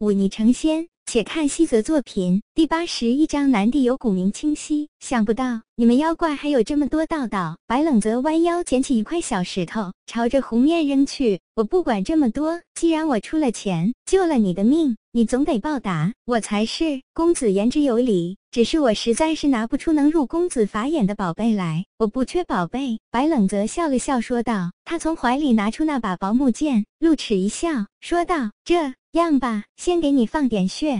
忤逆成仙。且看西泽作品第八十一章，南地有古名清晰。想不到你们妖怪还有这么多道道。白冷泽弯腰捡起一块小石头，朝着湖面扔去。我不管这么多，既然我出了钱救了你的命，你总得报答我才是。公子言之有理，只是我实在是拿不出能入公子法眼的宝贝来。我不缺宝贝。白冷泽笑了笑说道。他从怀里拿出那把薄木剑，露齿一笑说道：“这。”样吧，先给你放点血，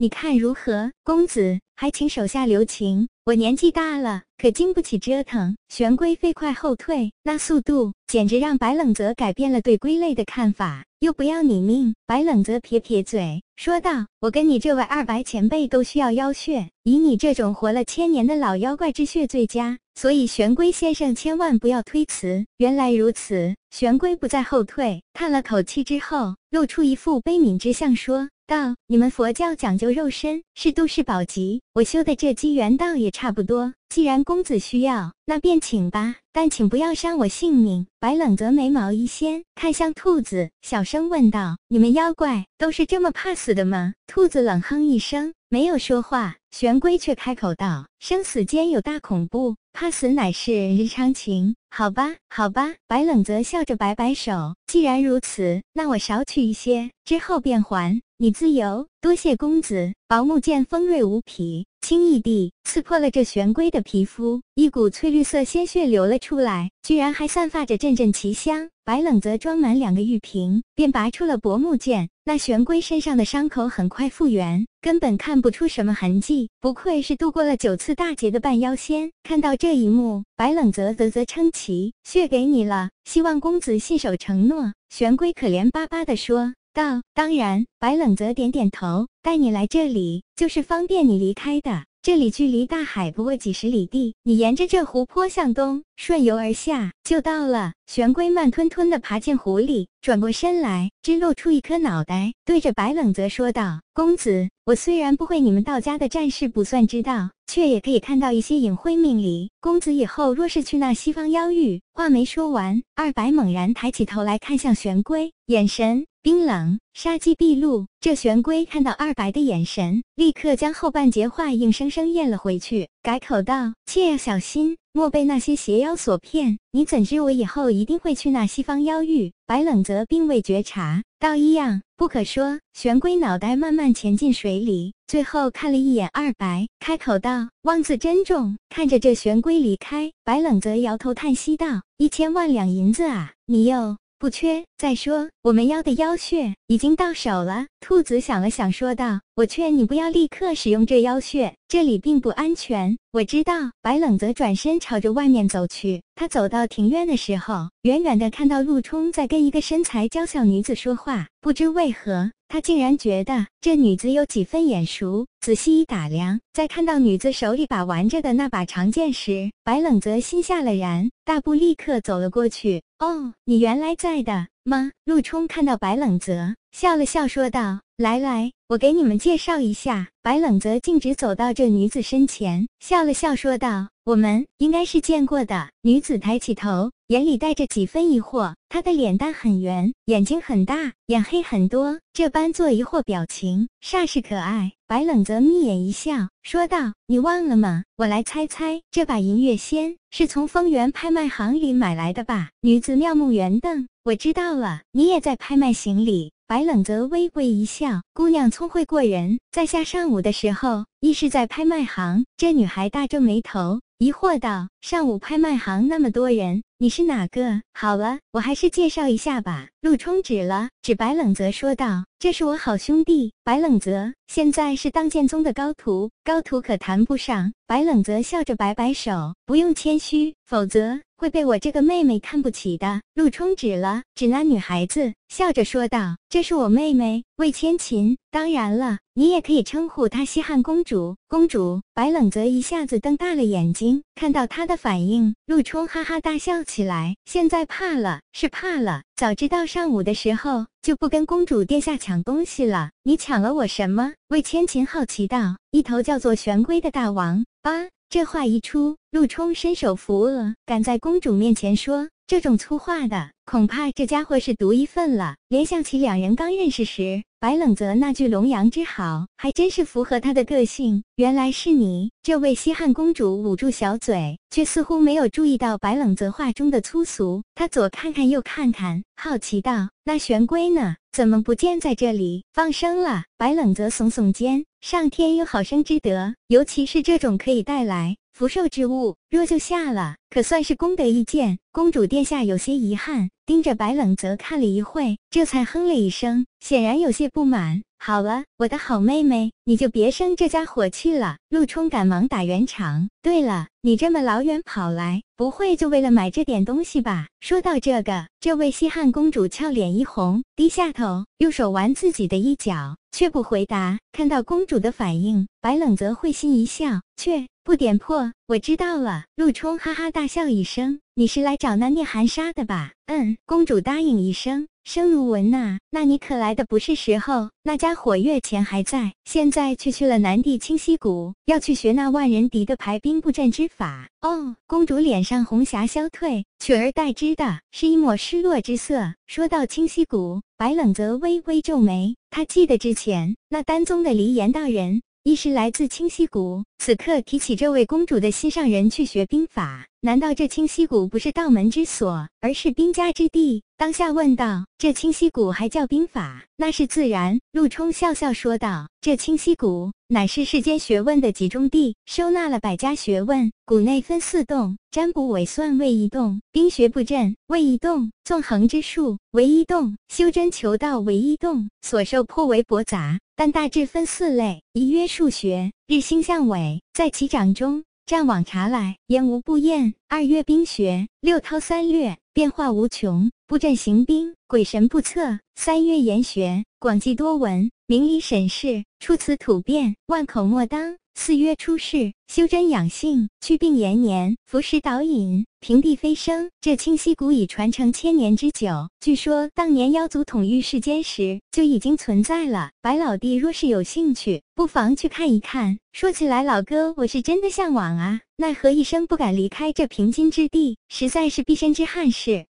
你看如何？公子，还请手下留情。我年纪大了，可经不起折腾。玄龟飞快后退，那速度简直让白冷泽改变了对龟类的看法。又不要你命？白冷泽撇撇嘴说道：“我跟你这位二白前辈都需要妖血，以你这种活了千年的老妖怪之血最佳。所以玄龟先生千万不要推辞。”原来如此，玄龟不再后退，叹了口气之后，露出一副悲悯之相，说道：“你们佛教讲究肉身，是都市宝级，我修的这机缘道也差不多。既然公子需要，那便请吧，但请不要伤我性命。”白冷泽眉毛一掀，看向兔子，小声问道：“你们妖怪都是这么怕死的吗？”兔子冷哼一声，没有说话。玄龟却开口道：“生死间有大恐怖，怕死乃是日常情。”好吧，好吧。白冷泽笑着摆摆手：“既然如此，那我少取一些，之后便还你自由。”多谢公子。薄木剑锋锐无匹。轻易地刺破了这玄龟的皮肤，一股翠绿色鲜血流了出来，居然还散发着阵阵奇香。白冷泽装满两个玉瓶，便拔出了薄木剑。那玄龟身上的伤口很快复原，根本看不出什么痕迹。不愧是度过了九次大劫的半妖仙。看到这一幕，白冷泽啧啧称奇：“血给你了，希望公子信守承诺。”玄龟可怜巴巴地说。道当然，白冷泽点点头。带你来这里，就是方便你离开的。这里距离大海不过几十里地，你沿着这湖泊向东顺游而下，就到了。玄龟慢吞吞地爬进湖里，转过身来，只露出一颗脑袋，对着白冷泽说道：“公子，我虽然不会你们道家的战事不算之道，却也可以看到一些隐晦命理。公子以后若是去那西方妖域……”话没说完，二白猛然抬起头来看向玄龟，眼神。冰冷，杀机毕露。这玄龟看到二白的眼神，立刻将后半截话硬生生咽了回去，改口道：“切要小心，莫被那些邪妖所骗。你怎知我以后一定会去那西方妖域？”白冷泽并未觉察，道一样不可说。玄龟脑袋慢慢潜进水里，最后看了一眼二白，开口道：“望自珍重。”看着这玄龟离开，白冷泽摇头叹息道：“一千万两银子啊，你又……”不缺。再说，我们要的妖血已经到手了。兔子想了想，说道：“我劝你不要立刻使用这妖血，这里并不安全。”我知道。白冷泽转身朝着外面走去。他走到庭院的时候，远远的看到陆冲在跟一个身材娇小女子说话。不知为何，他竟然觉得这女子有几分眼熟。仔细一打量，在看到女子手里把玩着的那把长剑时，白冷泽心下了然，大步立刻走了过去。哦，你原来在的。吗？陆冲看到白冷泽，笑了笑说道：“来来，我给你们介绍一下。”白冷泽径直走到这女子身前，笑了笑说道：“我们应该是见过的。”女子抬起头，眼里带着几分疑惑。她的脸蛋很圆，眼睛很大，眼黑很多，这般做疑惑表情，煞是可爱。白冷泽眯眼一笑，说道：“你忘了吗？我来猜猜，这把银月仙是从丰源拍卖行里买来的吧？”女子妙目圆瞪：“我知道了，你也在拍卖行李。”白冷泽微微一笑：“姑娘聪慧过人，在下上午的时候亦是在拍卖行。”这女孩大皱眉头，疑惑道：“上午拍卖行那么多人。”你是哪个？好了，我还是介绍一下吧。陆冲指了指白冷泽，说道：“这是我好兄弟白冷泽，现在是当剑宗的高徒，高徒可谈不上。”白冷泽笑着摆摆手：“不用谦虚，否则会被我这个妹妹看不起的。”陆冲指了指那女孩子，笑着说道：“这是我妹妹魏千琴，当然了，你也可以称呼她西汉公主。”公主。白冷泽一下子瞪大了眼睛，看到她的反应，陆冲哈哈大笑。起来，现在怕了，是怕了。早知道上午的时候就不跟公主殿下抢东西了。你抢了我什么？魏千琴好奇道。一头叫做玄龟的大王。啊！这话一出，陆冲伸手扶额，敢在公主面前说这种粗话的，恐怕这家伙是独一份了。联想起两人刚认识时，白冷泽那句龙阳之好，还真是符合他的个性。原来是你，这位西汉公主捂住小嘴，却似乎没有注意到白冷泽话中的粗俗。她左看看右看看，好奇道：“那玄龟呢？怎么不见在这里？放生了？”白冷泽耸耸肩：“上天有好生之德，尤其是这种可以带来。”福寿之物，若就下了，可算是功德一件。公主殿下有些遗憾，盯着白冷泽看了一会，这才哼了一声，显然有些不满。好了，我的好妹妹，你就别生这家伙气了。陆冲赶忙打圆场。对了，你这么老远跑来，不会就为了买这点东西吧？说到这个，这位西汉公主俏脸一红，低下头，用手玩自己的衣角，却不回答。看到公主的反应，白冷泽会心一笑，却。不点破，我知道了。陆冲哈哈大笑一声：“你是来找那聂寒沙的吧？”嗯，公主答应一声。声如闻呐，那你可来的不是时候。那家伙月前还在，现在却去了南地清溪谷，要去学那万人敌的排兵布阵之法。哦，公主脸上红霞消退，取而代之的是一抹失落之色。说到清溪谷，白冷泽微微皱眉，他记得之前那丹宗的离言道人。亦是来自清溪谷，此刻提起这位公主的心上人去学兵法，难道这清溪谷不是道门之所，而是兵家之地？当下问道：“这清溪谷还叫兵法？那是自然。”陆冲笑笑说道：“这清溪谷乃是世间学问的集中地，收纳了百家学问。谷内分四洞：占卜、伪算为一洞；兵学布阵为一洞；纵横之术为一洞；修真求道为一洞。所受颇为博杂。”但大致分四类：一曰数学，日星向尾，在其掌中，战网查来，言无不厌；二月冰雪，六韬三略，变化无穷，布阵行兵，鬼神不测；三月言学，广记多闻，明理审视，出此土变，万口莫当；四曰出世，修真养性，祛病延年，服食导引。平地飞升，这清溪谷已传承千年之久。据说当年妖族统御世间时就已经存在了。白老弟若是有兴趣，不妨去看一看。说起来，老哥我是真的向往啊，奈何一生不敢离开这平津之地，实在是毕生之憾事。